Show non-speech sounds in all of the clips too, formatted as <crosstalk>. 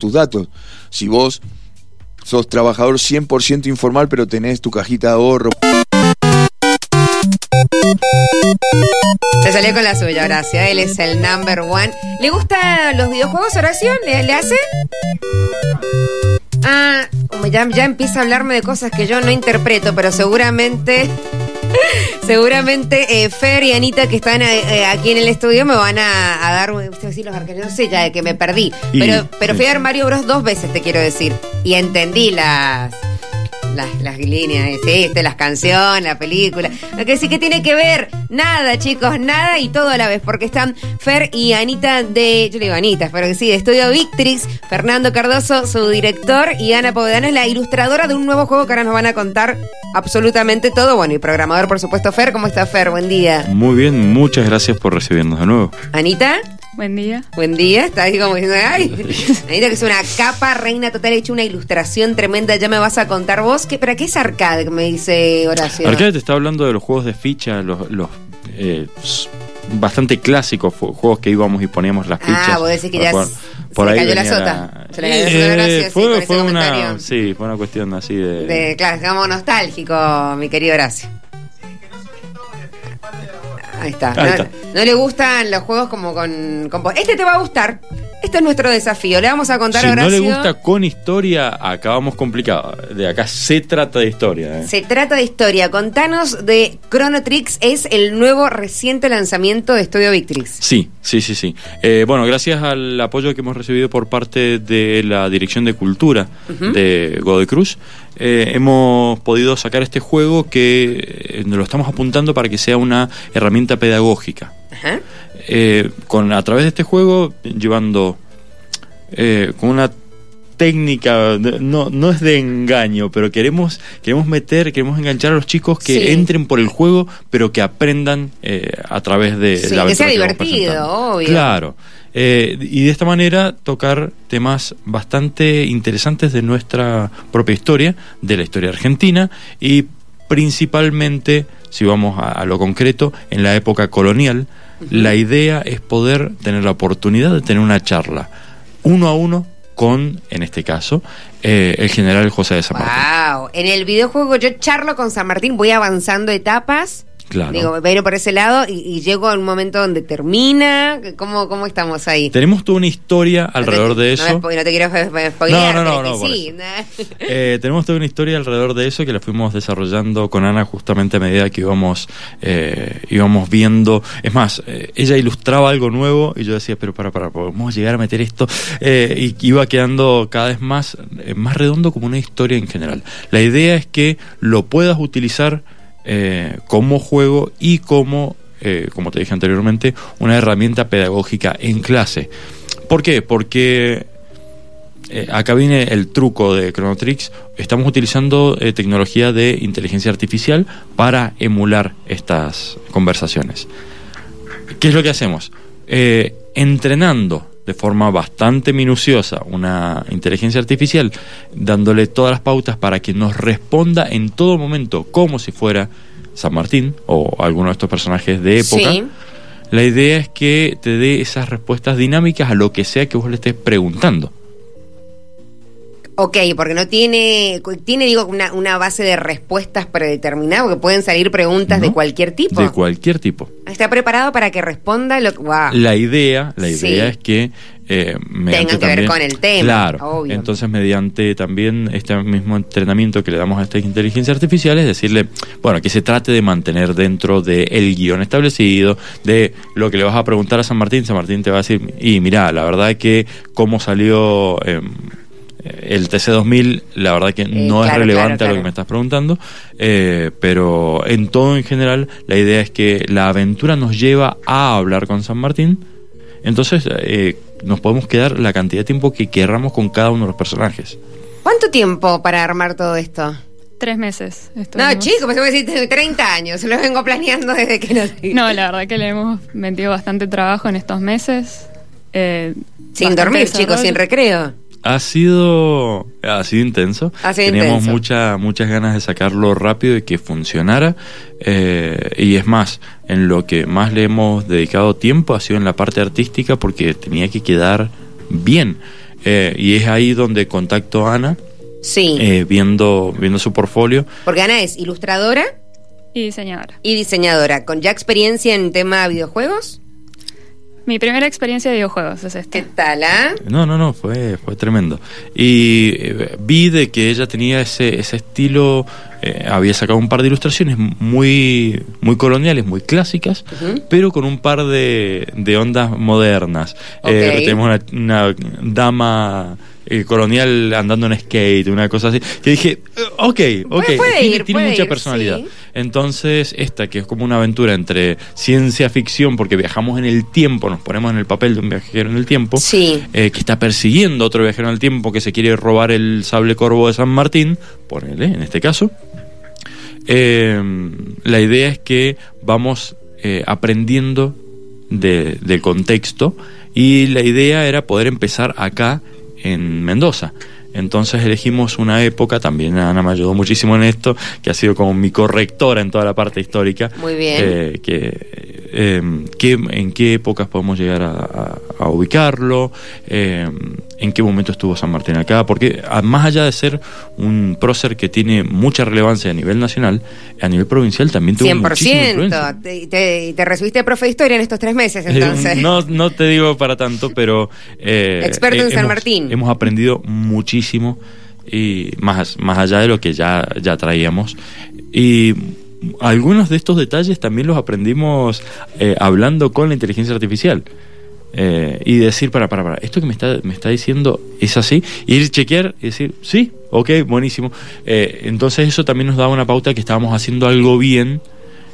tus datos. Si vos sos trabajador 100% informal, pero tenés tu cajita de ahorro. Se salió con la suya, Horacio. Él es el number one. ¿Le gustan los videojuegos, Horacio? ¿Le, hace? Ah, ya, ya empieza a hablarme de cosas que yo no interpreto, pero seguramente. <laughs> Seguramente eh, Fer y Anita que están eh, eh, aquí en el estudio me van a, a dar, usted decir los arcades, no sé ya de que me perdí, Y- pero, pero fui a ver Mario Bros dos veces te quiero decir y entendí las las, las líneas, ¿sí? las canciones, la película. Lo que sí que tiene que ver, nada, chicos, nada y todo a la vez, porque están Fer y Anita de, yo le digo Anita, pero que sí, de Estudio Victrix, Fernando Cardoso, su director, y Ana Povedano es la ilustradora de un nuevo juego que ahora nos van a contar absolutamente todo. Bueno, y programador, por supuesto, Fer. ¿Cómo está Fer? Buen día. Muy bien, muchas gracias por recibirnos de nuevo. Anita. Buen día. Buen día, está ahí como diciendo, ay, Anita que es una capa, reina total, he hecho una ilustración tremenda, ya me vas a contar vos, ¿qué, ¿para qué es arcade? Que me dice Horacio. Arcade te está hablando de los juegos de ficha, los, los eh, bastante clásicos juegos que íbamos y poníamos las fichas. Ah, vos decís que ya jugar. se le cayó la sota. Se le cayó la Eh, Horacio, sí, fue, una, sí, fue una cuestión así de... De, claro, estamos nostálgico, mi querido Horacio. Ahí está. Ahí no, está. No le gustan los juegos como con, con Este te va a gustar. Este es nuestro desafío. Le vamos a contar Si a no Horacio. le gusta con historia, acabamos complicado. De acá se trata de historia. ¿eh? Se trata de historia. Contanos de Chrono Tricks. Es el nuevo reciente lanzamiento de Estudio Victrix. Sí, sí, sí, sí. Eh, bueno, gracias al apoyo que hemos recibido por parte de la Dirección de Cultura de Godecruz, eh, hemos podido sacar este juego que lo estamos apuntando para que sea una herramienta pedagógica. Ajá. Eh, con a través de este juego llevando eh, con una técnica no, no es de engaño pero queremos queremos meter queremos enganchar a los chicos que Sí. entren por el juego pero que aprendan eh, a través de Sí, la que sea divertido, obvio. claro Eh, y de esta manera tocar temas bastante interesantes de nuestra propia historia de la historia argentina y principalmente si vamos a, a lo concreto en la época colonial la idea es poder tener la oportunidad de tener una charla uno a uno con, en este caso, eh, el general José de San Martín. Wow. En el videojuego yo charlo con San Martín, voy avanzando etapas. Claro. Digo, me por ese lado y, y llego a un momento donde termina. ¿Cómo, cómo estamos ahí? Tenemos toda una historia alrededor de No, eso. spo- no te quiero spo- spo- spoilear, No, no, no, no, sí. <laughs> Eh, tenemos toda una historia alrededor de eso que la fuimos desarrollando con Ana justamente a medida que íbamos, eh, íbamos viendo. Es más, eh, ella ilustraba algo nuevo y yo decía, pero para, para, podemos llegar a meter esto. Eh, y iba quedando cada vez más, eh, más redondo como una historia en general. La idea es que lo puedas utilizar eh, como juego y como, eh, como te dije anteriormente, una herramienta pedagógica en clase. ¿Por qué? Porque eh, acá viene el truco de Chrono Tricks. Estamos utilizando tecnología de inteligencia artificial para emular estas conversaciones. ¿Qué es lo que hacemos? Entrenando de forma bastante minuciosa una inteligencia artificial, dándole todas las pautas para que nos responda en todo momento como si fuera San Martín o alguno de estos personajes de época. Sí. La idea es que te dé esas respuestas dinámicas a lo que sea que vos le estés preguntando. Ok, porque no tiene, tiene digo, una, una base de respuestas predeterminada, porque pueden salir preguntas de cualquier tipo. De cualquier tipo. Está preparado para que responda lo que... Wow. La idea, la Sí. idea es que eh, mediante que ver con el tema, Claro. obvio. Entonces, mediante también este mismo entrenamiento que le damos a esta inteligencia artificial, es decirle, bueno, que se trate de mantener dentro del guion establecido, de lo que le vas a preguntar a San Martín. San Martín te va a decir, y mira, la verdad es que cómo salió. em, el TC2000, la verdad que no es claro, relevante claro, a lo que me estás preguntando, eh, pero en todo en general, la idea es que la aventura nos lleva a hablar con San Martín, entonces eh, nos podemos quedar la cantidad de tiempo que querramos con cada uno de los personajes. ¿Cuánto tiempo para armar todo esto? Tres meses. No, chicos, pensé que decir 30 años. Lo vengo planeando desde que nací. No, la verdad que le hemos metido bastante trabajo en estos meses. eh, Sin dormir, chicos, sin recreo. Ha sido, ha sido intenso. Ha sido Teníamos intenso. mucha- muchas ganas de sacarlo rápido y que funcionara. eh, y es más, en lo que más le hemos dedicado tiempo ha sido en la parte artística porque tenía que quedar bien. eh, y es ahí donde contacto a Ana, Sí. eh, viendo, viendo su portfolio. Porque Ana es ilustradora Y diseñadora. y diseñadora, con ya experiencia en tema videojuegos. Mi primera experiencia de videojuegos es ¿Qué esta. tal, ah? No, no, no, fue, fue tremendo. Y eh, vi de que ella tenía ese, ese estilo, eh, había sacado un par de ilustraciones muy, muy coloniales, muy clásicas, pero con un par de, de ondas modernas. Eh, tenemos una, una dama eh, colonial andando en skate, una cosa así, que dije, eh, ok, ok, Puede- puede tiene, ir, tiene puede mucha ir, personalidad. sí. Entonces, esta que es como una aventura entre ciencia ficción, porque viajamos en el tiempo, nos ponemos en el papel de un viajero en el tiempo, Sí. eh, que está persiguiendo a otro viajero en el tiempo que se quiere robar el sable corvo de San Martín, ponele, en este caso. Eh, la idea es que vamos eh, aprendiendo de- del contexto y la idea era poder empezar acá en Mendoza. Entonces elegimos una época, también Ana me ayudó muchísimo en esto, que ha sido como mi correctora en toda la parte histórica. Muy bien. eh, que, eh, qué- en qué épocas podemos llegar a, a- a ubicarlo, eh, en qué momento estuvo San Martín acá, porque más allá de ser un prócer que tiene mucha relevancia a nivel nacional, a nivel provincial también tuvo muchísima 100%. influencia. Te, te, te recibiste de profe de historia en estos tres meses, entonces. Eh, no, no te digo para tanto, pero... eh, Experto en eh, San hemos- Martín. Hemos aprendido muchísimo y más, más allá de lo que ya, ya traíamos. Y algunos de estos detalles también los aprendimos eh, hablando con la inteligencia artificial. Eh, y decir, para, para, para, esto que me está, me está diciendo es así, y ir chequear y decir, sí, ok, buenísimo. Eh, entonces eso también nos daba una pauta que estábamos haciendo algo bien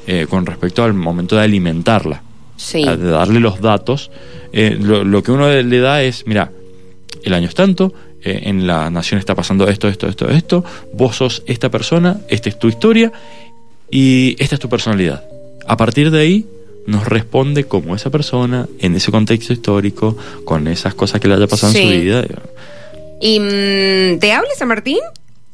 eh, con respecto al momento de alimentarla Sí. de darle los datos, lo, lo que uno le da es, mira, el año es tanto, en la nación está pasando esto, esto, esto, esto, vos sos esta persona, esta es tu historia y esta es tu personalidad. A partir de ahí nos responde como esa persona, en ese contexto histórico, con esas cosas que le haya pasado en su vida. ¿Y mm, te habla San Martín?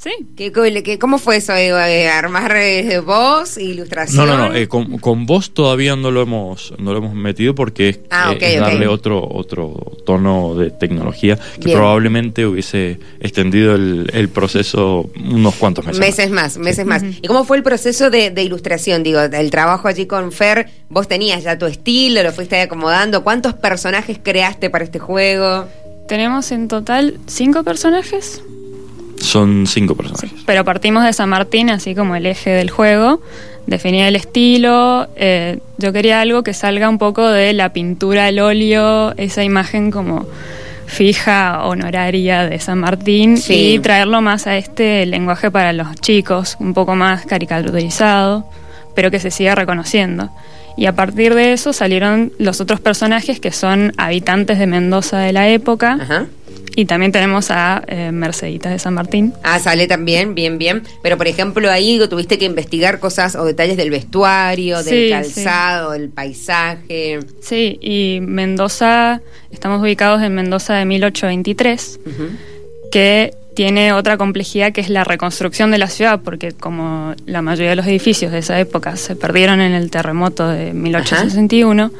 Sí. ¿Qué, ¿Cómo fue eso? Eh, ¿Armar eh, voz, ilustración? No, no, no, eh, con, con vos todavía no lo hemos no lo hemos metido porque es, Ah, eh, es darle otro otro tono de tecnología que Bien. probablemente hubiese extendido el, el proceso unos cuantos meses. Meses más, meses más. ¿Y cómo fue el proceso de, de ilustración? Digo, el trabajo allí con Fer, vos tenías ya tu estilo, lo fuiste acomodando. ¿Cuántos personajes creaste para este juego? Tenemos en total cinco personajes. Son cinco personajes. Pero partimos de San Martín, así como el eje del juego. Definía el estilo. eh, yo quería algo que salga un poco de la pintura al óleo, esa imagen como fija, honoraria de San Martín, Sí. y traerlo más a este lenguaje para los chicos, un poco más caricaturizado, pero que se siga reconociendo. Y a partir de eso salieron los otros personajes que son habitantes de Mendoza de la época. Ajá. Y también tenemos a eh, Mercedita de San Martín. Ah, sale también, bien, bien. Pero, por ejemplo, ahí tuviste que investigar cosas o detalles del vestuario, del Sí, calzado, del paisaje. Sí, y Mendoza, estamos ubicados en Mendoza de 1823, Ujú. que tiene otra complejidad que es la reconstrucción de la ciudad, porque como la mayoría de los edificios de esa época se perdieron en el terremoto de 1861,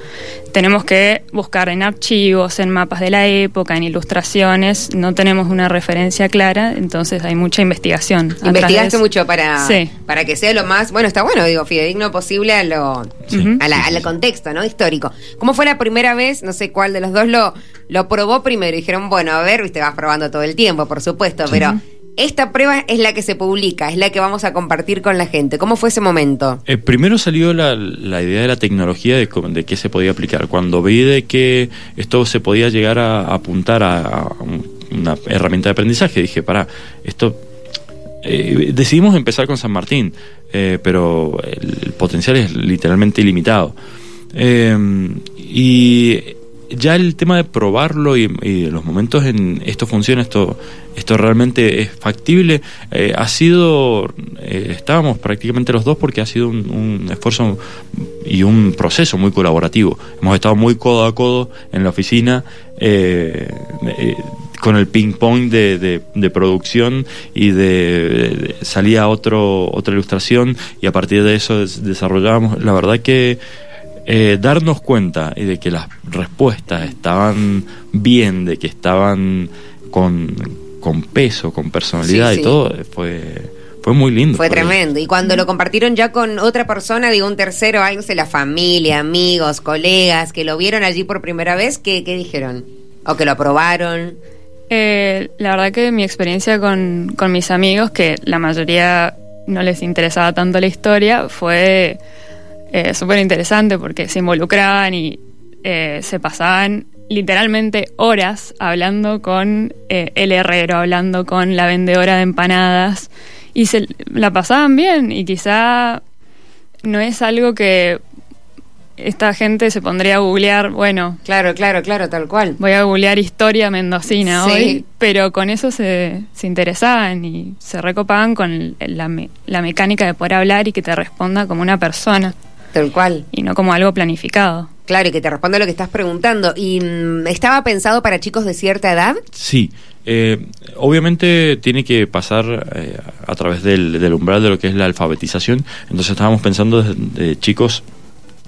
tenemos que buscar en archivos, en mapas de la época, en ilustraciones, no tenemos una referencia clara, entonces hay mucha investigación. Investigaste mucho para, Sí. para que sea lo más, bueno, está bueno, digo, fidedigno posible a lo, Sí. A la- al contexto, ¿no? Histórico. ¿Cómo fue la primera vez? No sé cuál de los dos lo, lo probó primero. Dijeron, bueno, a ver, viste, vas probando todo el tiempo, por supuesto, pero esta prueba es la que se publica, es la que vamos a compartir con la gente. ¿Cómo fue ese momento? Eh, primero salió la, la idea de la tecnología, de, de qué se podía aplicar. Cuando vi de que esto se podía llegar a, a apuntar a, a un- una herramienta de aprendizaje, dije, para, esto... eh, decidimos empezar con San Martín, eh, pero el, el potencial es literalmente ilimitado. Eh, y ya el tema de probarlo y, y los momentos en esto funciona, esto, esto realmente es factible, eh, ha sido, eh, estábamos prácticamente los dos porque ha sido un, un esfuerzo y un proceso muy colaborativo. Hemos estado muy codo a codo en la oficina. eh, eh, con el ping pong de, de- de producción y de, de- salía otro otra ilustración y a partir de eso des- desarrollábamos la verdad que eh, darnos cuenta y de que las respuestas estaban bien, de que estaban con, con peso, con personalidad Sí, y sí. todo, fue, fue muy lindo. Fue tremendo. Y cuando lo compartieron ya con otra persona, digo un tercero, sé, la familia, amigos, colegas, que lo vieron allí por primera vez, ¿qué, qué dijeron? ¿O que lo aprobaron? Eh, la verdad que mi experiencia con, con mis amigos, que la mayoría no les interesaba tanto la historia, fue eh, súper interesante porque se involucraban y eh, se pasaban literalmente horas hablando con eh, el herrero, hablando con la vendedora de empanadas y se la pasaban bien y quizá no es algo que esta gente se pondría a googlear, bueno, Claro, claro, claro, tal cual. voy a googlear historia mendocina Sí. hoy, pero con eso se, se interesaban y se recopaban con la, me- la mecánica de poder hablar y que te responda como una persona Tal cual. y no como algo planificado. Claro, y que te responda lo que estás preguntando. ¿Y mm, estaba pensado para chicos de cierta edad? Sí, eh, obviamente tiene que pasar eh, a través del, del umbral de lo que es la alfabetización. Entonces estábamos pensando de, de chicos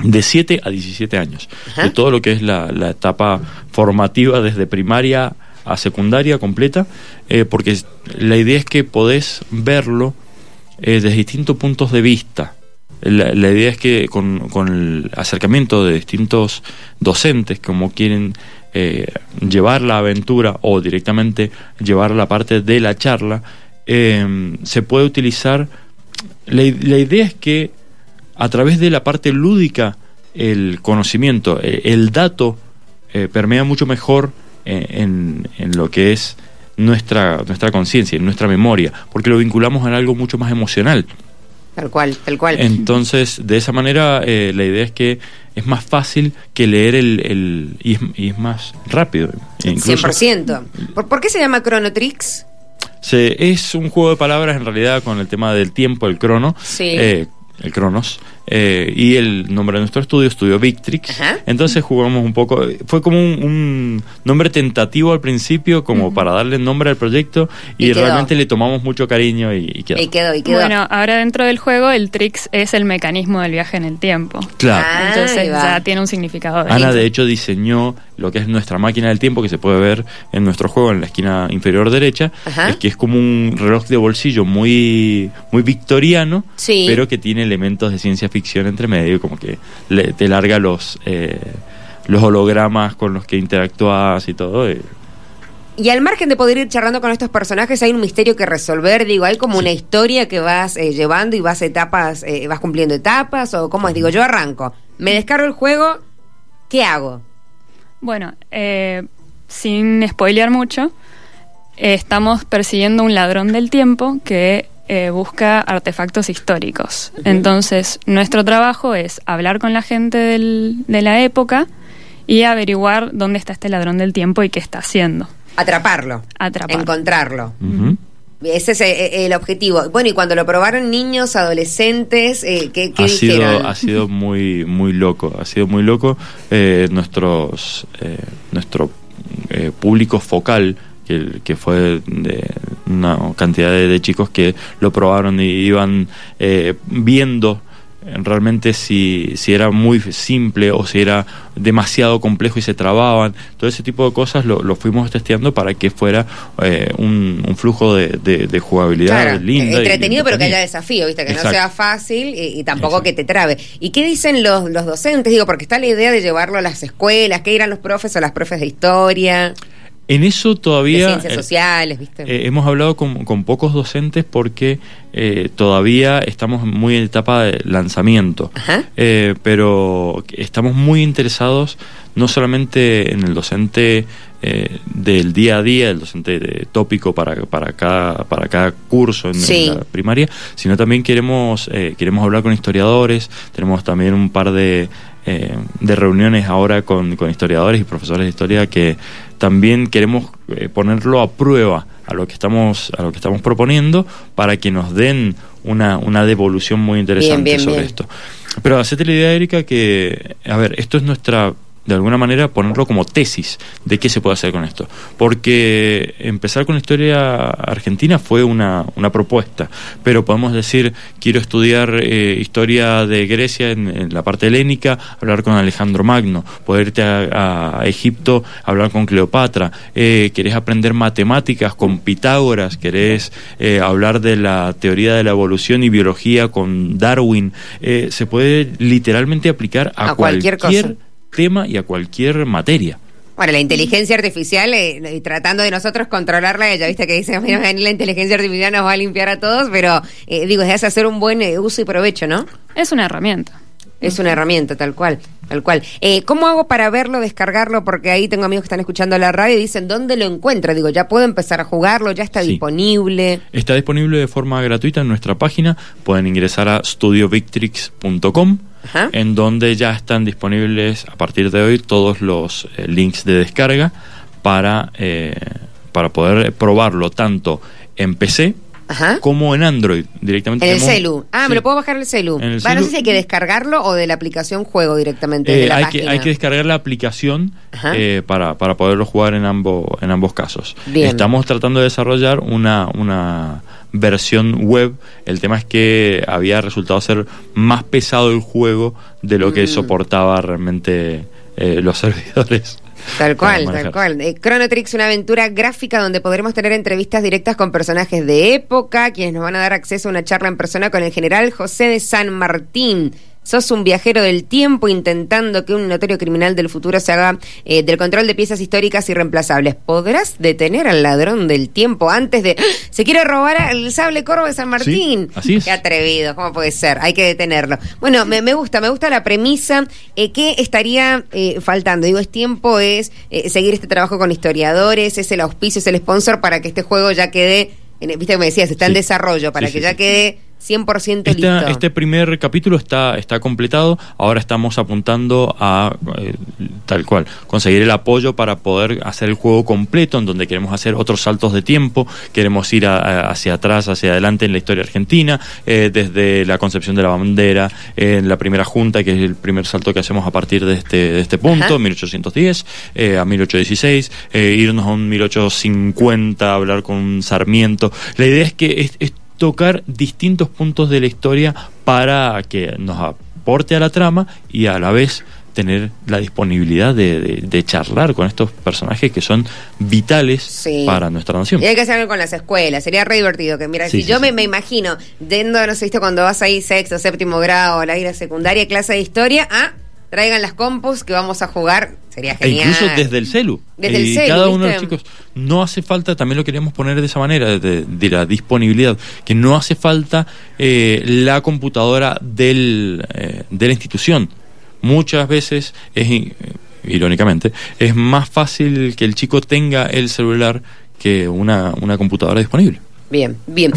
de 7 a 17 años, Ajá. de todo lo que es la, la etapa formativa desde primaria a secundaria completa, eh, porque la idea es que podés verlo eh, desde distintos puntos de vista. La, la idea es que con, con el acercamiento de distintos docentes, como quieren eh, llevar la aventura o directamente llevar la parte de la charla, eh, se puede utilizar. La, idea es que a través de la parte lúdica, el conocimiento, eh, el dato, eh, permea mucho mejor eh, en, en lo que es nuestra, nuestra conciencia, en nuestra memoria, porque lo vinculamos a algo mucho más emocional. Tal cual, tal cual. Entonces, de esa manera, eh, la idea es que es más fácil que leer el... el- y, es, y es más rápido. incluso 100%. ¿Por, por qué se llama Chrono Tricks? se- es un juego de palabras en realidad con el tema del tiempo, el crono, Sí. eh, el cronos, eh, y el nombre de nuestro estudio, Estudio Victrix. Ajá. Entonces jugamos un poco, fue como un, un nombre tentativo al principio, como para darle nombre al proyecto, y, Y realmente le tomamos mucho cariño y, y quedó. Y quedó, y quedó. Bueno, ahora dentro del juego el Trix es el mecanismo del viaje en el tiempo. Claro. Ah, Entonces ya tiene un significado. Ana distinto. de hecho diseñó lo que es nuestra máquina del tiempo que se puede ver en nuestro juego en la esquina inferior derecha, Ajá. es que es como un reloj de bolsillo muy muy victoriano, Sí. pero que tiene elementos de ciencia ficción entre medio, como que le- te larga los eh, los hologramas con los que interactúas y todo. eh. Y al margen de poder ir charlando con estos personajes, hay un misterio que resolver. Digo, hay como una historia que vas eh, llevando y vas etapas, eh, vas cumpliendo etapas, o cómo es. Digo, yo arranco, me descargo el juego, ¿qué hago? Bueno, eh, sin spoilear mucho, eh, estamos persiguiendo un ladrón del tiempo que eh, busca artefactos históricos. Entonces, nuestro trabajo es hablar con la gente del- de la época y averiguar dónde está este ladrón del tiempo y qué está haciendo. Atraparlo. Atraparlo. Encontrarlo. Ese es eh, el objetivo. Bueno, y cuando lo probaron niños, adolescentes, eh, ¿qué, qué ha dijeron? sido ha sido muy muy loco ha sido muy loco Eh, nuestros eh, nuestro eh, público focal que, que fue de una cantidad de, de chicos que lo probaron y iban eh, viendo eh, realmente si, si era muy simple o si era demasiado complejo y se trababan. Todo ese tipo de cosas lo, lo fuimos testeando para que fuera eh, un, un flujo de, de- de jugabilidad Claro, linda. y entretenido, pero que haya desafío, ¿viste? Que no sea fácil y, y tampoco Exacto. que te trabe. ¿Y qué dicen los, los docentes? Digo, porque está la idea de llevarlo a las escuelas, ¿qué irán los profes o las profes de historia, En eso de todavía... ciencias eh, sociales, ¿viste? Eh, hemos hablado con, con pocos docentes porque eh, todavía estamos muy en etapa de lanzamiento, Ajá. Eh, pero estamos muy interesados no solamente en el docente eh, del día a día, el docente de tópico para, para, cada, para cada curso en, la primaria, sino también queremos, eh, queremos hablar con historiadores, tenemos también un par de, eh, de reuniones ahora con, con historiadores y profesores de historia que también queremos eh, ponerlo a prueba a lo que estamos a lo que estamos proponiendo para que nos den una, una devolución muy interesante Bien, bien, sobre bien. esto. Pero hacete la idea, Erika, que, a ver, esto es nuestra de alguna manera ponerlo como tesis de qué se puede hacer con esto. Porque empezar con la historia argentina fue una, una propuesta, pero podemos decir, quiero estudiar eh, historia de Grecia en, la parte helénica, hablar con Alejandro Magno, poder irte a, Egipto, hablar con Cleopatra, eh, querés aprender matemáticas con Pitágoras, querés eh, hablar de la teoría de la evolución y biología con Darwin, se puede literalmente aplicar a, cualquier, cualquier tema y a cualquier materia. Bueno, la inteligencia artificial, eh, tratando de nosotros controlarla, ya viste que dice, <laughs> mira, la inteligencia artificial nos va a limpiar a todos, pero eh, digo, es hacer un buen eh, uso y provecho, ¿no? Es una herramienta. Es una herramienta, tal cual, tal cual. ¿Cómo hago para verlo, descargarlo? Porque ahí tengo amigos que están escuchando la radio y dicen, ¿dónde lo encuentro? Digo, ya puedo empezar a jugarlo, ya está disponible. Está disponible de forma gratuita en nuestra página. Pueden ingresar a studiovictrix.com en donde ya están disponibles a partir de hoy todos los eh, links de descarga para, eh, para poder probarlo tanto en PC como en Android directamente. En el celu. Ah, me lo puedo bajar en el celu. no sé si hay que descargarlo o de la aplicación juego directamente. Eh, hay, Que, hay que descargar la aplicación para, para poderlo jugar en, ambos en ambos casos. Estamos tratando de desarrollar una, una versión web. El tema es que había resultado ser más pesado el juego de lo que mm. soportaba realmente eh, los <laughs> servidores. Tal cual, tal cual. Eh, Chronotrix, una aventura gráfica donde podremos tener entrevistas directas con personajes de época, quienes nos van a dar acceso a una charla en persona con el general José de San Martín sos un viajero del tiempo intentando que un notorio criminal del futuro se haga eh, del control de piezas históricas irreemplazables. ¿Podrás detener al ladrón del tiempo antes de... Se quiere robar el sable corvo de San Martín. así es. Qué atrevido, ¿cómo puede ser? Hay que detenerlo. Bueno, me, gusta, me gusta la premisa. Eh, ¿Qué estaría eh, faltando? Digo, es tiempo, es seguir este trabajo con historiadores, es el auspicio, es el sponsor para que este juego ya quede... Viste que me decías, está en desarrollo, para que ya quede 100% listo. Este primer capítulo está, está completado. Ahora estamos apuntando a, eh, tal cual, conseguir el apoyo para poder hacer el juego completo, en donde queremos hacer otros saltos de tiempo. Queremos ir hacia atrás, hacia adelante en la historia argentina, eh, desde la concepción de la bandera, en la primera junta, que es el primer salto que hacemos a partir de este, de este punto, 1810 eh, a 1816, irnos a un 1850, hablar con Sarmiento. La idea es que es tocar distintos puntos de la historia para que nos aporte a la trama y a la vez tener la disponibilidad de, charlar con estos personajes que son vitales para nuestra nación. Y hay que hacerlo con las escuelas, sería re divertido que mira, si yo me, me, imagino, dentro, no sé, cuando vas ahí sexto, séptimo grado, a la ira secundaria, clase de historia, ah, traigan las compus que vamos a jugar. Sería e genial. incluso desde el celu. Desde el celu. Cada uno de los chicos. No hace falta, también lo queríamos poner de esa manera, de, la disponibilidad, que no hace falta eh, la computadora del, eh, de la institución. Muchas veces es, irónicamente, es más fácil que el chico tenga el celular que una, una computadora disponible. Bien, bien.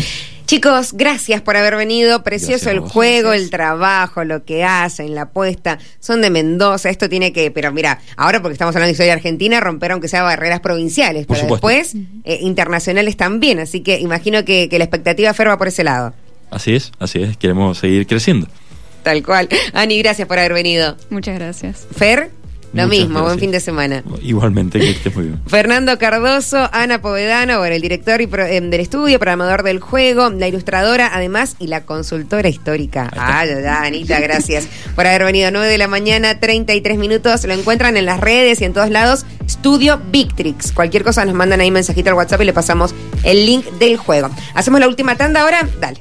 Chicos, gracias por haber venido. Precioso el juego, el trabajo, lo que hacen, la apuesta. Son de Mendoza. Esto tiene que, pero mira, ahora porque estamos hablando de historia argentina, romper aunque sea barreras provinciales, pero después eh, internacionales también. Así que imagino que, que la expectativa Fer va por ese lado. Así es, así es. Queremos seguir creciendo. Tal cual. Ani, gracias por haber venido. Muchas gracias. Fer. Lo mismo, buen fin de semana. Igualmente, que estés muy bien. <laughs> Fernando Cardoso, Ana Povedano, bueno, el director y em, del estudio, programador del juego, la ilustradora, además, y la consultora histórica. Ah, ya, ya, Anita, gracias por haber venido. 9 de la mañana, 33 minutos. Lo encuentran en las redes y en todos lados. Estudio Victrix. Cualquier cosa nos mandan ahí mensajito al WhatsApp y le pasamos el link del juego. Hacemos la última tanda ahora. Dale.